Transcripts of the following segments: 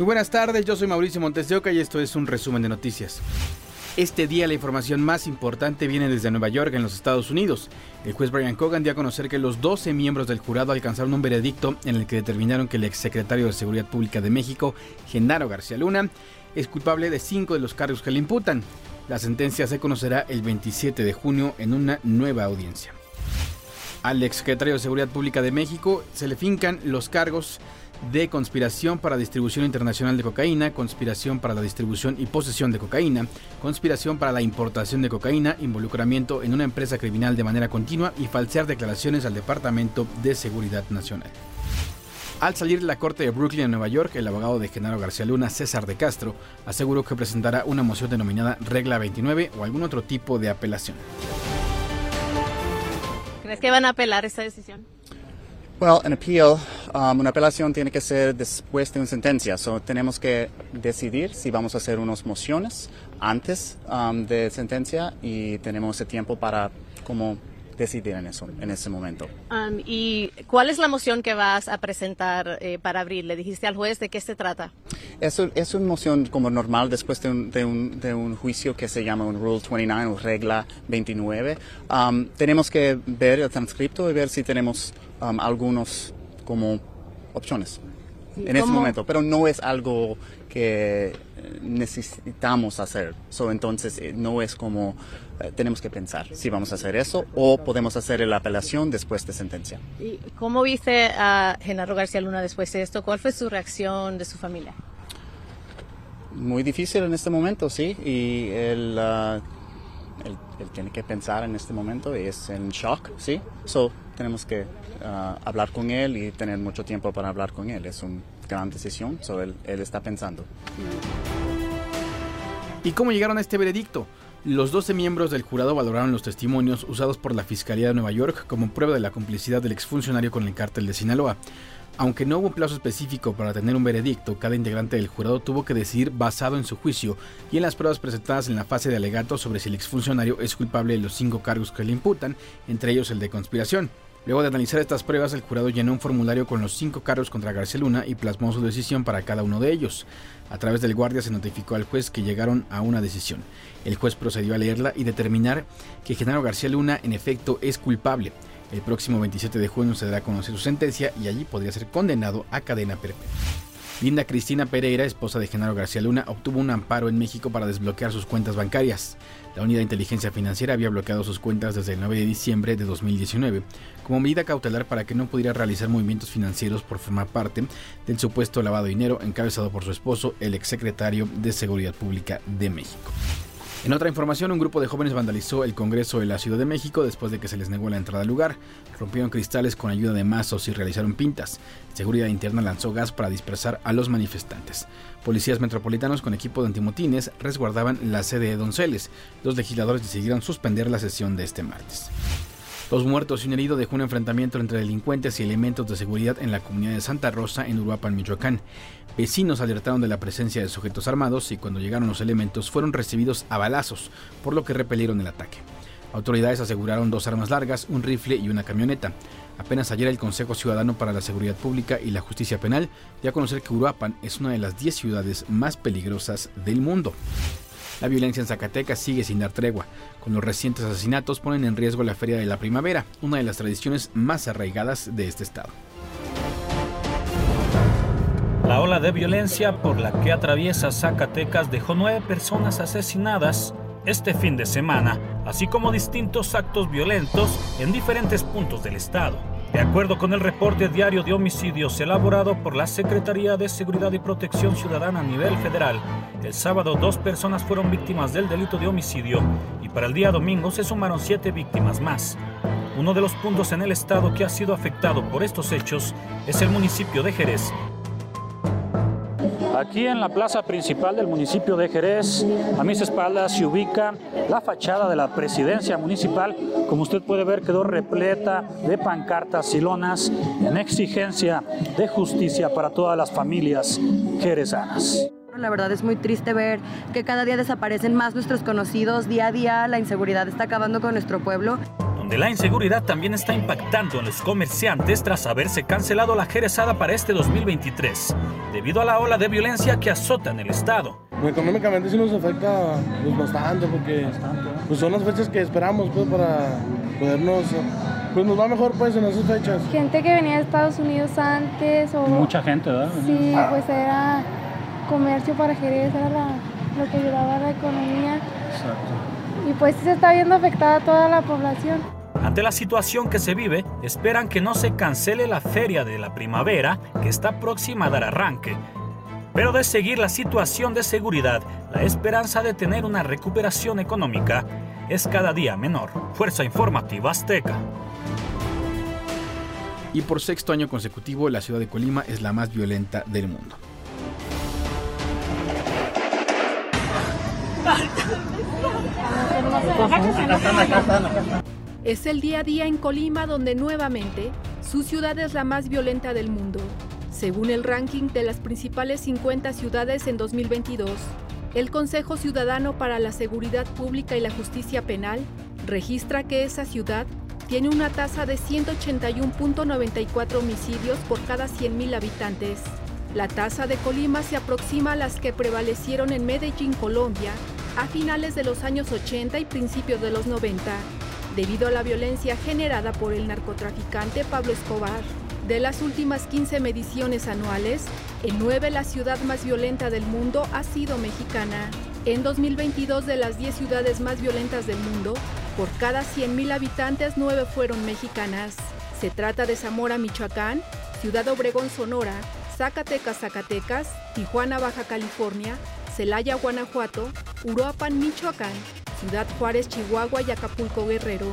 Muy buenas tardes, yo soy Mauricio Montes de Oca y esto es un resumen de noticias. Este día la información más importante viene desde Nueva York, en los Estados Unidos. El juez Brian Cogan dio a conocer que los 12 miembros del jurado alcanzaron un veredicto en el que determinaron que el exsecretario de Seguridad Pública de México, Genaro García Luna, es culpable de cinco de los cargos que le imputan. La sentencia se conocerá el 27 de junio en una nueva audiencia. Al exsecretario de Seguridad Pública de México se le fincan los cargos de conspiración para distribución internacional de cocaína, conspiración para la distribución y posesión de cocaína, conspiración para la importación de cocaína, involucramiento en una empresa criminal de manera continua y falsear declaraciones al Departamento de Seguridad Nacional. Al salir de la corte de Brooklyn en Nueva York, el abogado de Genaro García Luna, César de Castro, aseguró que presentará una moción denominada Regla 29 o algún otro tipo de apelación. ¿Crees que van a apelar esta decisión? Well, an appeal, um, una apelación tiene que ser después de una sentencia. So, tenemos que decidir si vamos a hacer unas mociones antes um, de sentencia y tenemos ese tiempo para como decidir en eso, en ese momento. Um, ¿Y cuál es la moción que vas a presentar eh, para abril? ¿Le dijiste al juez de qué se trata? Es, es una moción como normal después de un, de, un, de un, juicio que se llama un Rule 29 o regla 29. Um, tenemos que ver el transcripto y ver si tenemos um, algunos como opciones en ese momento, pero no es algo que necesitamos hacer. So, entonces, eh, no es como eh, tenemos que pensar si vamos a hacer eso o podemos hacer la apelación después de sentencia. ¿Y cómo viste a Genaro García Luna después de esto? ¿Cuál fue su reacción de su familia? Muy difícil en este momento, sí, y él, uh, él, él, tiene que pensar en este momento y es en shock, sí. So, tenemos que uh, hablar con él y tener mucho tiempo para hablar con él. Es una gran decisión, so él, él está pensando. ¿Y cómo llegaron a este veredicto? Los 12 miembros del jurado valoraron los testimonios usados por la Fiscalía de Nueva York como prueba de la complicidad del exfuncionario con el cártel de Sinaloa. Aunque no hubo un plazo específico para tener un veredicto, cada integrante del jurado tuvo que decidir basado en su juicio y en las pruebas presentadas en la fase de alegato sobre si el exfuncionario es culpable de los cinco cargos que le imputan, entre ellos el de conspiración. Luego de analizar estas pruebas, el jurado llenó un formulario con los cinco cargos contra García Luna y plasmó su decisión para cada uno de ellos. A través del guardia se notificó al juez que llegaron a una decisión. El juez procedió a leerla y determinar que Genaro García Luna en efecto es culpable. El próximo 27 de junio se dará a conocer su sentencia y allí podría ser condenado a cadena perpetua. Linda Cristina Pereira, esposa de Genaro García Luna, obtuvo un amparo en México para desbloquear sus cuentas bancarias. La Unidad de Inteligencia Financiera había bloqueado sus cuentas desde el 9 de diciembre de 2019 como medida cautelar para que no pudiera realizar movimientos financieros por formar parte del supuesto lavado de dinero encabezado por su esposo, el exsecretario de Seguridad Pública de México. En otra información, un grupo de jóvenes vandalizó el Congreso de la Ciudad de México después de que se les negó la entrada al lugar. Rompieron cristales con ayuda de mazos y realizaron pintas. Seguridad Interna lanzó gas para dispersar a los manifestantes. Policías metropolitanos con equipo de antimotines resguardaban la sede de Donceles. Los legisladores decidieron suspender la sesión de este martes. Dos muertos y un herido dejó un enfrentamiento entre delincuentes y elementos de seguridad en la comunidad de Santa Rosa, en Uruapan, Michoacán. Vecinos alertaron de la presencia de sujetos armados y cuando llegaron los elementos fueron recibidos a balazos, por lo que repelieron el ataque. Autoridades aseguraron dos armas largas, un rifle y una camioneta. Apenas ayer el Consejo Ciudadano para la Seguridad Pública y la Justicia Penal dio a conocer que Uruapan es una de las 10 ciudades más peligrosas del mundo. La violencia en Zacatecas sigue sin dar tregua. Con los recientes asesinatos ponen en riesgo la Feria de la Primavera, una de las tradiciones más arraigadas de este estado. La ola de violencia por la que atraviesa Zacatecas dejó nueve personas asesinadas este fin de semana, así como distintos actos violentos en diferentes puntos del estado. De acuerdo con el reporte diario de homicidios elaborado por la Secretaría de Seguridad y Protección Ciudadana a nivel federal, el sábado dos personas fueron víctimas del delito de homicidio y para el día domingo se sumaron siete víctimas más. Uno de los puntos en el estado que ha sido afectado por estos hechos es el municipio de Jerez, Aquí en la plaza principal del municipio de Jerez, a mis espaldas se ubica la fachada de la presidencia municipal. Como usted puede ver, quedó repleta de pancartas y lonas en exigencia de justicia para todas las familias jerezanas. La verdad es muy triste ver que cada día desaparecen más nuestros conocidos, día a día la inseguridad está acabando con nuestro pueblo donde la inseguridad también está impactando en los comerciantes tras haberse cancelado la jerezada para este 2023, debido a la ola de violencia que azota en el estado. Pues, económicamente sí nos afecta pues, bastante, porque pues, son las fechas que esperamos pues, para podernos pues nos va mejor pues en esas fechas. Gente que venía de Estados Unidos antes o... Mucha gente, ¿verdad? Sí, pues era comercio para Jerez, era lo que ayudaba a la economía. Exacto. Y pues se está viendo afectada toda la población. Ante la situación que se vive, esperan que no se cancele la feria de la primavera que está próxima a dar arranque. Pero de seguir la situación de seguridad, la esperanza de tener una recuperación económica es cada día menor. Fuerza Informativa Azteca. Y por sexto año consecutivo, la ciudad de Colima es la más violenta del mundo. Es el día a día en Colima donde nuevamente su ciudad es la más violenta del mundo. Según el ranking de las principales 50 ciudades en 2022, el Consejo Ciudadano para la Seguridad Pública y la Justicia Penal registra que esa ciudad tiene una tasa de 181.94 homicidios por cada 100.000 habitantes. La tasa de Colima se aproxima a las que prevalecieron en Medellín, Colombia, a finales de los años 80 y principios de los 90, debido a la violencia generada por el narcotraficante Pablo Escobar. De las últimas 15 mediciones anuales, en 9 la ciudad más violenta del mundo ha sido mexicana. En 2022 de las 10 ciudades más violentas del mundo, por cada 100.000 habitantes, 9 fueron mexicanas. Se trata de Zamora, Michoacán, Ciudad Obregón, Sonora, Zacatecas, Zacatecas, Tijuana, Baja California, Celaya, Guanajuato, Uruapan, Michoacán, Ciudad Juárez, Chihuahua y Acapulco, Guerrero.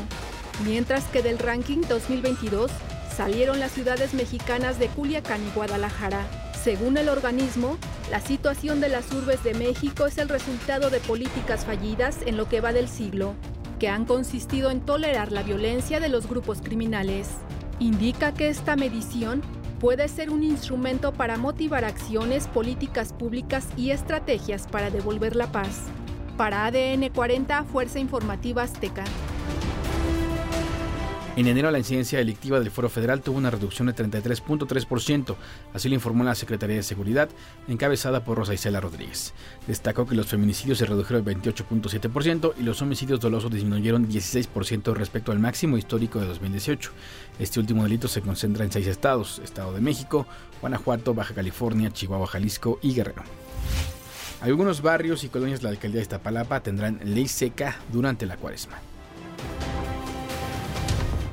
Mientras que del ranking 2022, salieron las ciudades mexicanas de Culiacán y Guadalajara. Según el organismo, la situación de las urbes de México es el resultado de políticas fallidas en lo que va del siglo, que han consistido en tolerar la violencia de los grupos criminales. Indica que esta medición puede ser un instrumento para motivar acciones, políticas públicas y estrategias para devolver la paz. Para ADN 40, Fuerza Informativa Azteca. En enero la incidencia delictiva del Foro Federal tuvo una reducción de 33.3%, así lo informó la Secretaría de Seguridad, encabezada por Rosa Isela Rodríguez. Destacó que los feminicidios se redujeron 28.7% y los homicidios dolosos disminuyeron 16% respecto al máximo histórico de 2018. Este último delito se concentra en seis estados, Estado de México, Guanajuato, Baja California, Chihuahua, Jalisco y Guerrero. Algunos barrios y colonias de la alcaldía de Iztapalapa tendrán ley seca durante la cuaresma.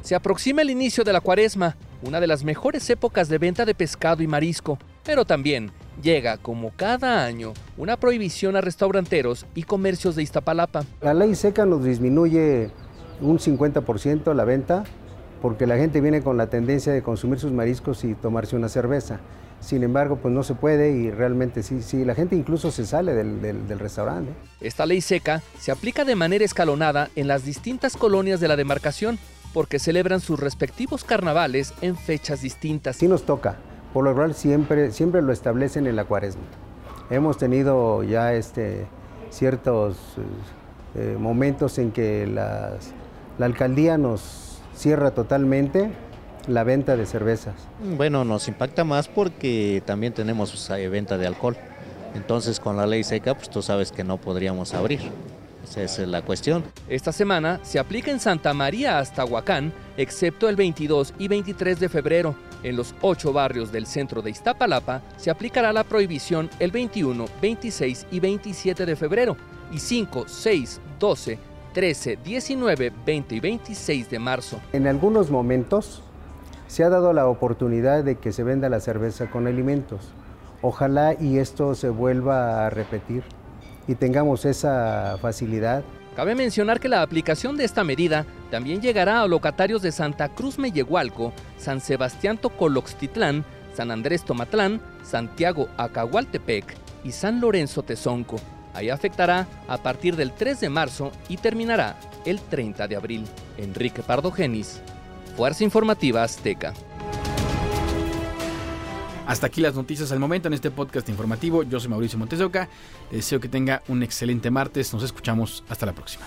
Se aproxima el inicio de la cuaresma, una de las mejores épocas de venta de pescado y marisco, pero también llega, como cada año, una prohibición a restauranteros y comercios de Iztapalapa. La ley seca nos disminuye un 50% la venta porque la gente viene con la tendencia de consumir sus mariscos y tomarse una cerveza. Sin embargo, pues no se puede y realmente sí, sí, la gente incluso se sale del, del, restaurante. Esta ley seca se aplica de manera escalonada en las distintas colonias de la demarcación porque celebran sus respectivos carnavales en fechas distintas. Sí nos toca, por lo general siempre, siempre lo establecen en la cuaresma. Hemos tenido ya este, ciertos eh, momentos en que la alcaldía nos cierra totalmente la venta de cervezas. Bueno, nos impacta más porque también tenemos venta de alcohol. Entonces con la ley seca, pues tú sabes que no podríamos abrir. Esa es la cuestión. Esta semana se aplica en Santa María hasta Huacán, excepto el 22 y 23 de febrero. En los ocho barrios del centro de Iztapalapa se aplicará la prohibición el 21, 26 y 27 de febrero y 5, 6, 12, 13, 19, 20 y 26 de marzo. En algunos momentos se ha dado la oportunidad de que se venda la cerveza con alimentos. Ojalá y esto se vuelva a repetir y tengamos esa facilidad. Cabe mencionar que la aplicación de esta medida también llegará a locatarios de Santa Cruz Mellehualco, San Sebastián Tocoloxtitlán, San Andrés Tomatlán, Santiago Acahualtepec y San Lorenzo Tezonco. Ahí afectará a partir del 3 de marzo y terminará el 30 de abril. Enrique Pardo Genis, Fuerza Informativa Azteca. Hasta aquí las noticias al momento en este podcast informativo. Yo soy Mauricio Montesoca. deseo que tenga un excelente martes. Nos escuchamos. Hasta la próxima.